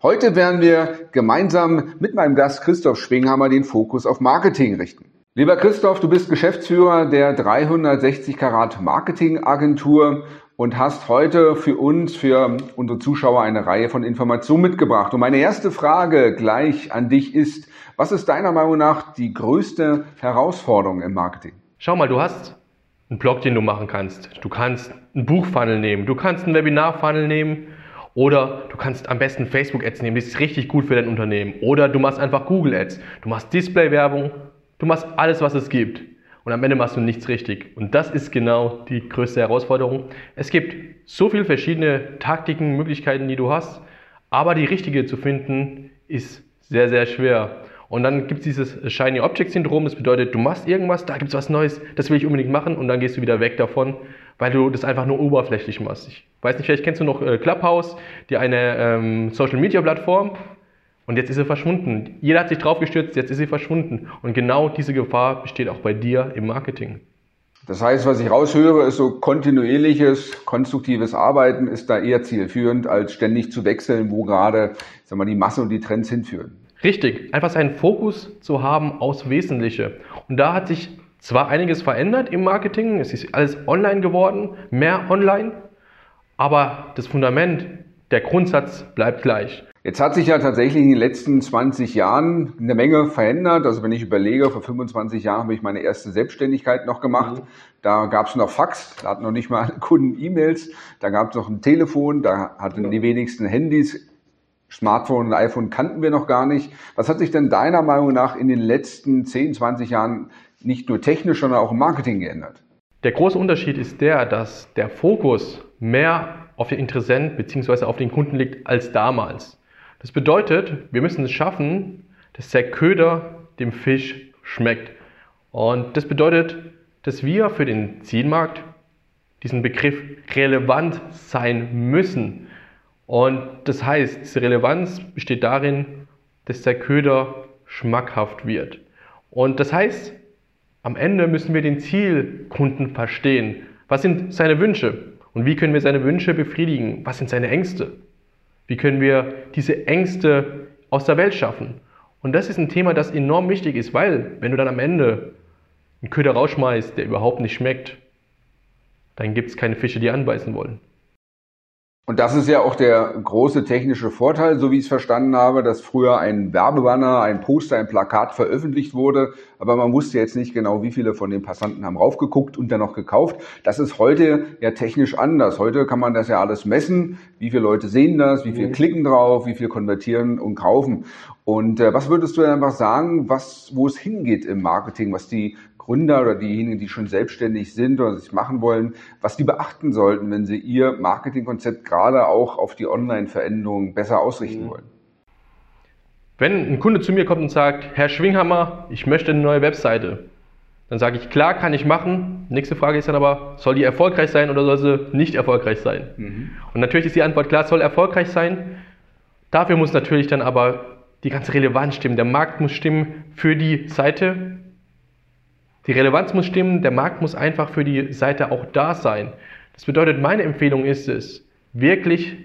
Heute werden wir gemeinsam mit meinem Gast Christoph Schwinghammer den Fokus auf Marketing richten. Lieber Christoph, du bist Geschäftsführer der 360 Karat Marketing Agentur und hast heute für uns, für unsere Zuschauer eine Reihe von Informationen mitgebracht. Und meine erste Frage gleich an dich ist, was ist deiner Meinung nach die größte Herausforderung im Marketing? Schau mal, du hast einen Blog, den du machen kannst. Du kannst einen Buchfunnel nehmen, du kannst einen Webinarfunnel nehmen oder du kannst am besten Facebook-Ads nehmen, das ist richtig gut für dein Unternehmen. Oder du machst einfach Google-Ads. Du machst Display-Werbung, du machst alles, was es gibt. Und am Ende machst du nichts richtig. Und das ist genau die größte Herausforderung. Es gibt so viele verschiedene Taktiken, Möglichkeiten, die du hast, aber die richtige zu finden, ist sehr, sehr schwer. Und dann gibt es dieses Shiny Object Syndrom, das bedeutet, du machst irgendwas, da gibt es was Neues, das will ich unbedingt machen und dann gehst du wieder weg davon, weil du das einfach nur oberflächlich machst. Ich weiß nicht, vielleicht kennst du noch äh, Clubhouse, die eine ähm, Social Media Plattform und jetzt ist sie verschwunden. Jeder hat sich drauf gestürzt, jetzt ist sie verschwunden. Und genau diese Gefahr besteht auch bei dir im Marketing. Das heißt, was ich raushöre, ist so kontinuierliches, konstruktives Arbeiten ist da eher zielführend, als ständig zu wechseln, wo gerade sagen wir, die Masse und die Trends hinführen. Richtig, einfach seinen Fokus zu haben aufs Wesentliche. Und da hat sich zwar einiges verändert im Marketing, es ist alles online geworden, mehr online, aber das Fundament, der Grundsatz bleibt gleich. Jetzt hat sich ja tatsächlich in den letzten 20 Jahren eine Menge verändert. Also wenn ich überlege, vor 25 Jahren habe ich meine erste Selbstständigkeit noch gemacht. Mhm. Da gab es noch Fax, da hatten noch nicht mal Kunden E-Mails, da gab es noch ein Telefon, da hatten die wenigsten Handys. Smartphone und iPhone kannten wir noch gar nicht. Was hat sich denn deiner Meinung nach in den letzten 10, 20 Jahren nicht nur technisch, sondern auch im Marketing geändert? Der große Unterschied ist der, dass der Fokus mehr auf den Interessent bzw. auf den Kunden liegt als damals. Das bedeutet, wir müssen es schaffen, dass der Köder dem Fisch schmeckt. Und das bedeutet, dass wir für den Zielmarkt diesen Begriff relevant sein müssen. Und das heißt, diese Relevanz besteht darin, dass der Köder schmackhaft wird. Und das heißt, am Ende müssen wir den Zielkunden verstehen. Was sind seine Wünsche? Und wie können wir seine Wünsche befriedigen? Was sind seine Ängste? Wie können wir diese Ängste aus der Welt schaffen? Und das ist ein Thema, das enorm wichtig ist, weil wenn du dann am Ende einen Köder rausschmeißt, der überhaupt nicht schmeckt, dann gibt es keine Fische, die anbeißen wollen. Und das ist ja auch der große technische Vorteil, so wie ich es verstanden habe, dass früher ein Werbebanner, ein Poster, ein Plakat veröffentlicht wurde, aber man wusste jetzt nicht genau, wie viele von den Passanten haben raufgeguckt und dann noch gekauft. Das ist heute ja technisch anders. Heute kann man das ja alles messen, wie viele Leute sehen das, wie viele mhm. klicken drauf, wie viel konvertieren und kaufen. Und äh, was würdest du einfach sagen, was, wo es hingeht im Marketing, was die Gründer oder diejenigen, die schon selbstständig sind oder sich machen wollen, was die beachten sollten, wenn sie ihr Marketingkonzept gerade auch auf die Online-Veränderungen besser ausrichten mhm. wollen? Wenn ein Kunde zu mir kommt und sagt, Herr Schwinghammer, ich möchte eine neue Webseite, dann sage ich, klar, kann ich machen. Nächste Frage ist dann aber, soll die erfolgreich sein oder soll sie nicht erfolgreich sein? Mhm. Und natürlich ist die Antwort klar, soll erfolgreich sein. Dafür muss natürlich dann aber die ganze Relevanz stimmen. Der Markt muss stimmen für die Seite, die Relevanz muss stimmen, der Markt muss einfach für die Seite auch da sein. Das bedeutet, meine Empfehlung ist es, wirklich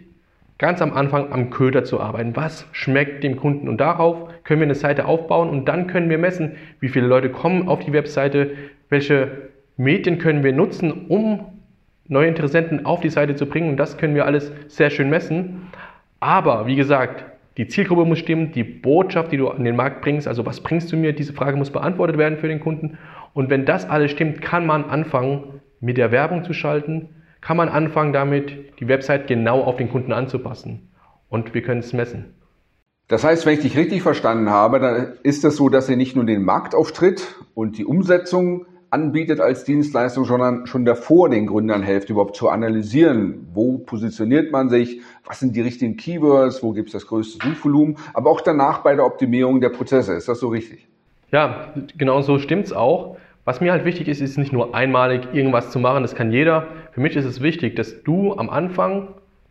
ganz am Anfang am Köder zu arbeiten. Was schmeckt dem Kunden? Und darauf können wir eine Seite aufbauen und dann können wir messen, wie viele Leute kommen auf die Webseite, welche Medien können wir nutzen, um neue Interessenten auf die Seite zu bringen. Und das können wir alles sehr schön messen. Aber wie gesagt, die Zielgruppe muss stimmen, die Botschaft, die du an den Markt bringst, also was bringst du mir, diese Frage muss beantwortet werden für den Kunden. Und wenn das alles stimmt, kann man anfangen, mit der Werbung zu schalten, kann man anfangen damit, die Website genau auf den Kunden anzupassen. Und wir können es messen. Das heißt, wenn ich dich richtig verstanden habe, dann ist es das so, dass ihr nicht nur den Marktauftritt und die Umsetzung anbietet als Dienstleistung, sondern schon davor den Gründern helft, überhaupt zu analysieren, wo positioniert man sich, was sind die richtigen Keywords, wo gibt es das größte Suchvolumen, aber auch danach bei der Optimierung der Prozesse. Ist das so richtig? Ja, genau so stimmt's auch. Was mir halt wichtig ist, ist nicht nur einmalig irgendwas zu machen, das kann jeder. Für mich ist es wichtig, dass du am Anfang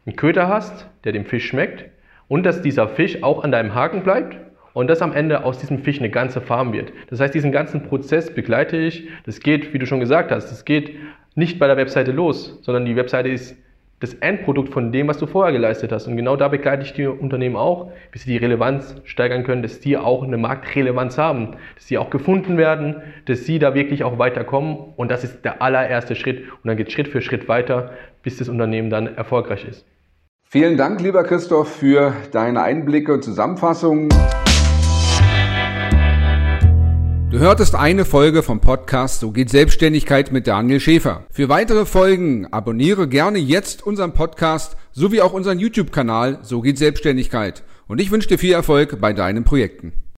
einen Köder hast, der dem Fisch schmeckt und dass dieser Fisch auch an deinem Haken bleibt und dass am Ende aus diesem Fisch eine ganze Farm wird. Das heißt, diesen ganzen Prozess begleite ich. Das geht, wie du schon gesagt hast, das geht nicht bei der Webseite los, sondern die Webseite ist das Endprodukt von dem, was du vorher geleistet hast. Und genau da begleite ich die Unternehmen auch, bis sie die Relevanz steigern können, dass die auch eine Marktrelevanz haben, dass sie auch gefunden werden, dass sie da wirklich auch weiterkommen. Und das ist der allererste Schritt. Und dann geht Schritt für Schritt weiter, bis das Unternehmen dann erfolgreich ist. Vielen Dank, lieber Christoph, für deine Einblicke und Zusammenfassungen. Du hörtest eine Folge vom Podcast So geht Selbstständigkeit mit Daniel Schäfer. Für weitere Folgen abonniere gerne jetzt unseren Podcast sowie auch unseren YouTube-Kanal So geht Selbstständigkeit. Und ich wünsche dir viel Erfolg bei deinen Projekten.